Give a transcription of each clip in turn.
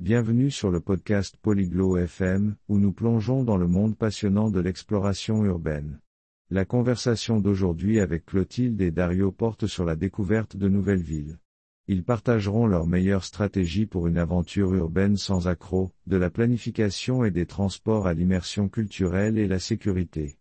Bienvenue sur le podcast Polyglot FM, où nous plongeons dans le monde passionnant de l'exploration urbaine. La conversation d'aujourd'hui avec Clotilde et Dario porte sur la découverte de nouvelles villes. Ils partageront leurs meilleures stratégies pour une aventure urbaine sans accroc, de la planification et des transports à l'immersion culturelle et la sécurité.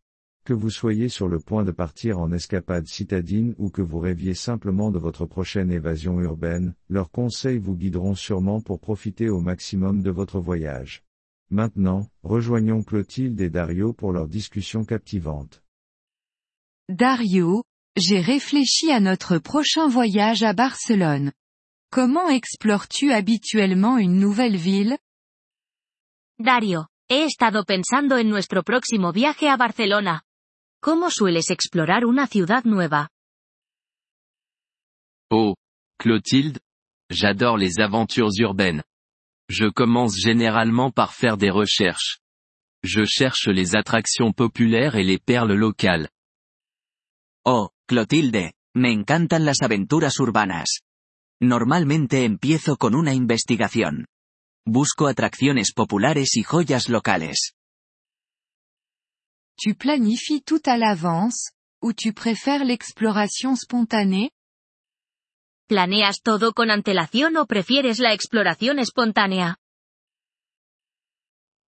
Que vous soyez sur le point de partir en escapade citadine ou que vous rêviez simplement de votre prochaine évasion urbaine, leurs conseils vous guideront sûrement pour profiter au maximum de votre voyage. Maintenant, rejoignons Clotilde et Dario pour leur discussion captivante. Dario, j'ai réfléchi à notre prochain voyage à Barcelone. Comment explores-tu habituellement une nouvelle ville? Dario, he estado pensando en nuestro próximo viaje a Barcelona. ¿Cómo sueles explorar una ciudad nueva? Oh, Clotilde, j'adore les aventures urbaines. Je commence généralement par faire des recherches. Je cherche les attractions populaires et les perles locales. Oh, Clotilde, me encantan las aventuras urbanas. Normalmente empiezo con una investigación. Busco atracciones populares y joyas locales. Tu planifies tout à l'avance, ou tu préfères l'exploration spontanée? ¿Planeas todo con antelación o prefieres la exploración espontánea?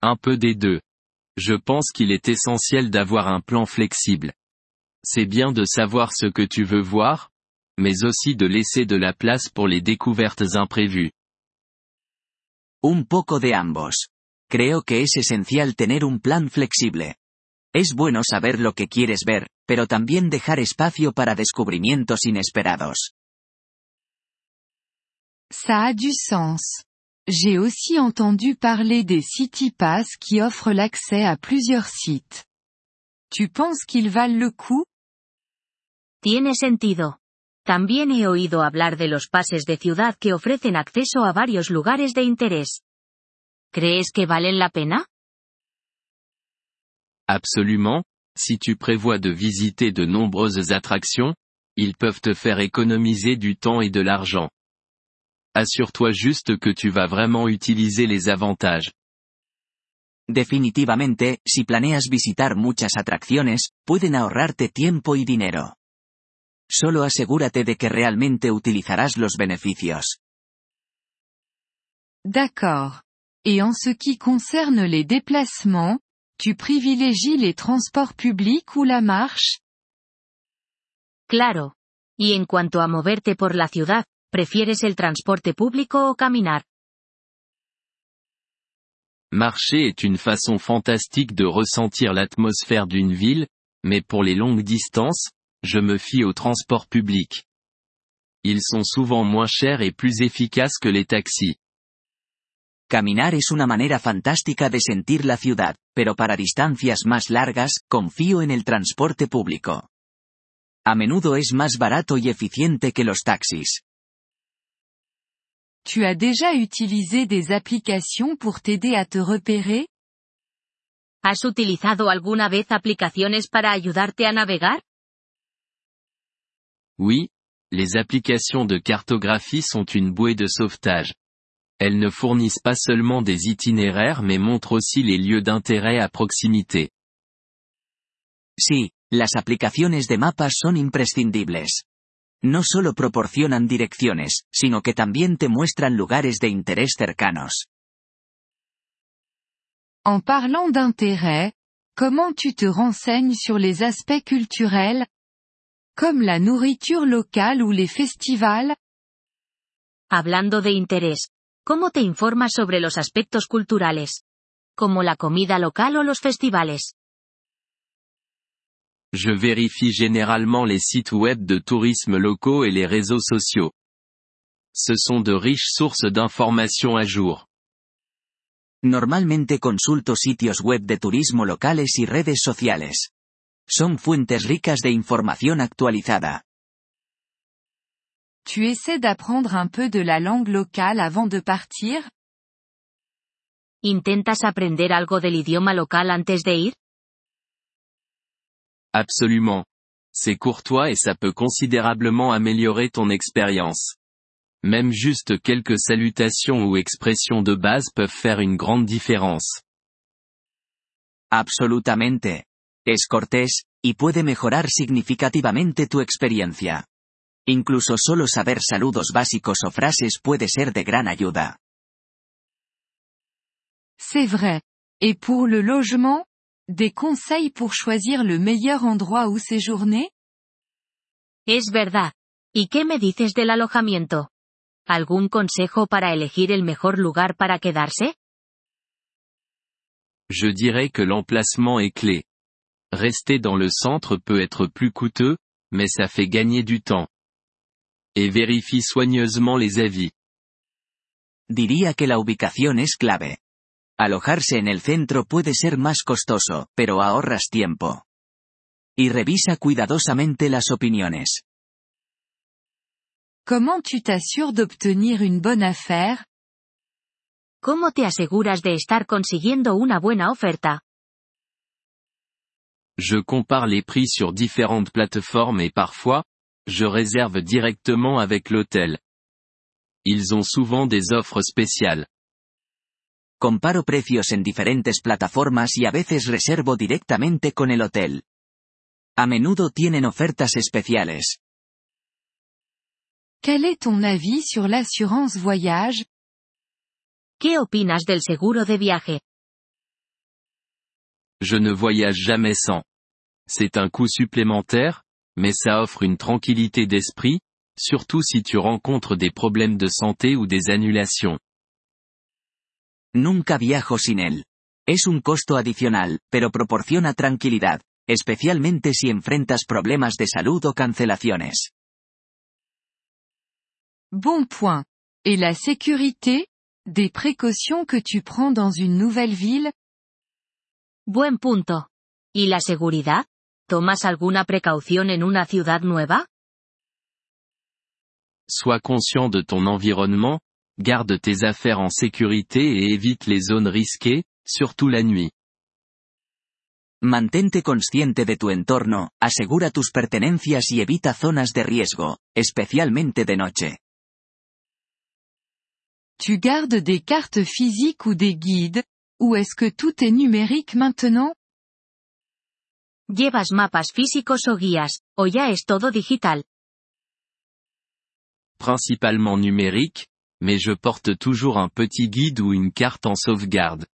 Un peu des deux. Je pense qu'il est essentiel d'avoir un plan flexible. C'est bien de savoir ce que tu veux voir, mais aussi de laisser de la place pour les découvertes imprévues. Un poco de ambos. Creo que es esencial tener un plan flexible. Es bueno saber lo que quieres ver, pero también dejar espacio para descubrimientos inesperados. Ça a du sens. J'ai aussi entendu parler des City Pass qui offrent l'accès à plusieurs sites. Tu penses qu'ils valent le coup Tiene sentido. También he oído hablar de los pases de ciudad que ofrecen acceso a varios lugares de interés. ¿Crees que valen la pena? Absolument, si tu prévois de visiter de nombreuses attractions, ils peuvent te faire économiser du temps et de l'argent. Assure-toi juste que tu vas vraiment utiliser les avantages. Definitivamente, si planeas visitar muchas atracciones, pueden ahorrarte tiempo y dinero. Solo asegúrate de que realmente utilizarás los beneficios. D'accord. Et en ce qui concerne les déplacements, tu privilégies les transports publics ou la marche? Claro. Y en cuanto a moverte por la ciudad, ¿prefieres el transporte público o caminar? Marcher est une façon fantastique de ressentir l'atmosphère d'une ville, mais pour les longues distances, je me fie aux transports publics. Ils sont souvent moins chers et plus efficaces que les taxis. Caminar es una manera fantástica de sentir la ciudad, pero para distancias más largas, confío en el transporte público. A menudo es más barato y eficiente que los taxis. Tu as déjà utilisé des applications pour t'aider à te repérer ¿Has utilizado alguna vez aplicaciones para ayudarte a navegar? Oui, les applications de cartographie sont une bouée de sauvetage. Elles ne fournissent pas seulement des itinéraires mais montrent aussi les lieux d'intérêt à proximité. Sí, las aplicaciones de mapas son imprescindibles. No solo proporcionan direcciones, sino que también te muestran lugares de interés cercanos. En parlant d'intérêt, comment tu te renseignes sur les aspects culturels Comme la nourriture locale ou les festivals? Hablando de interés, ¿cómo te informas sobre los aspectos culturales? Como la comida local o los festivales. Je vérifie généralement les sites web de tourisme locaux et les réseaux sociaux. Ce sont de riches sources d'informations à jour. Normalmente consulto sitios web de turismo locales y redes sociales. Son fuentes ricas de información actualizada. Tu essaies d'apprendre un peu de la langue locale avant de partir? ¿Intentas aprender algo del idioma local antes de ir? Absolument. C'est courtois et ça peut considérablement améliorer ton expérience. Même juste quelques salutations ou expressions de base peuvent faire une grande différence. Absolutamente. Es cortés, y puede mejorar significativamente tu experiencia. Incluso solo saber saludos básicos o frases puede ser de gran ayuda. C'est vrai. Et pour le logement? Des conseils pour choisir le meilleur endroit où séjourner? Es verdad. ¿Y qué me dices del alojamiento? ¿Algún consejo para elegir el mejor lugar para quedarse? Je dirais que l'emplacement est clé. Rester dans le centre peut être plus coûteux, mais ça fait gagner du temps. Et vérifie soigneusement les avis. Diría que la ubicación es clave. Alojarse en el centro puede ser más costoso, pero ahorras tiempo. Y revisa cuidadosamente las opiniones. Comment tu t'assures d'obtenir une bonne affaire? ¿Cómo te aseguras de estar consiguiendo una buena oferta? Je compare les prix sur différentes plateformes et parfois, je réserve directement avec l'hôtel. Ils ont souvent des offres spéciales. Comparo precios en diferentes plataformas y a veces reservo directamente con el hotel. A menudo tienen ofertas especiales. Quel est ton avis sur l'assurance voyage? ¿Qué opinas del seguro de viaje? Je ne voyage jamais sans. C'est un coût supplémentaire, mais ça offre une tranquillité d'esprit, surtout si tu rencontres des problèmes de santé ou des annulations. Nunca viajo sin él. Es un costo adicional, pero proporciona tranquilidad, especialmente si enfrentas problemas de salud o cancelaciones. Bon point. Et la sécurité? Des précautions que tu prends dans une nouvelle ville? Buen punto. ¿Y la seguridad? ¿Tomas alguna precaución en una ciudad nueva? Sois conscient de ton environnement, garde tes affaires en sécurité et évite les zones risquées, surtout la nuit. Mantente consciente de tu entorno, asegura tus pertenencias y evita zonas de riesgo, especialmente de noche. Tu gardes des cartes physiques ou des guides, ou est-ce que tout est numérique maintenant? ¿Llevas mapas físicos o guías, o ya es todo digital? Principalement numérique, mais je porte toujours un petit guide ou une carte en sauvegarde.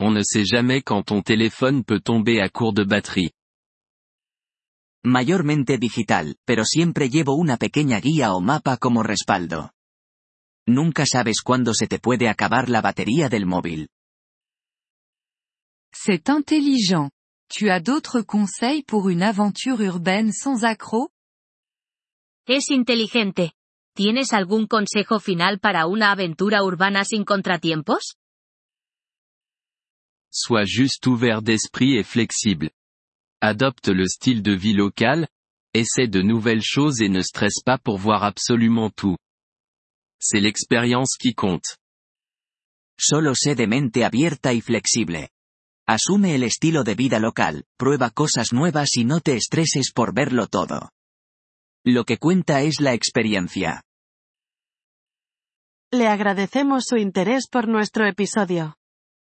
On ne sait jamais quand ton téléphone peut tomber à court de batterie. Mayormente digital, pero siempre llevo una pequeña guía o mapa como respaldo. Nunca sabes cuándo se te puede acabar la batería del móvil. C'est intelligent. Tu as d'autres conseils pour une aventure urbaine sans accroc? Es inteligente. ¿Tienes algún consejo final para una aventura urbana sin contratiempos? Sois juste ouvert d'esprit et flexible. Adopte le style de vie local, essaie de nouvelles choses et ne stresse pas pour voir absolument tout. C'est l'expérience qui compte. Solo sé de mente abierta y flexible. Asume el estilo de vida local, prueba cosas nuevas y no te estreses por verlo todo. Lo que cuenta es la experiencia. Le agradecemos su interés por nuestro episodio.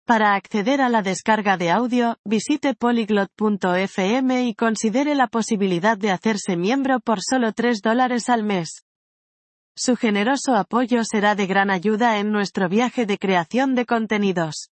Para acceder a la descarga de audio, visite polyglot.fm y considere la posibilidad de hacerse miembro por solo 3 dólares al mes. Su generoso apoyo será de gran ayuda en nuestro viaje de creación de contenidos.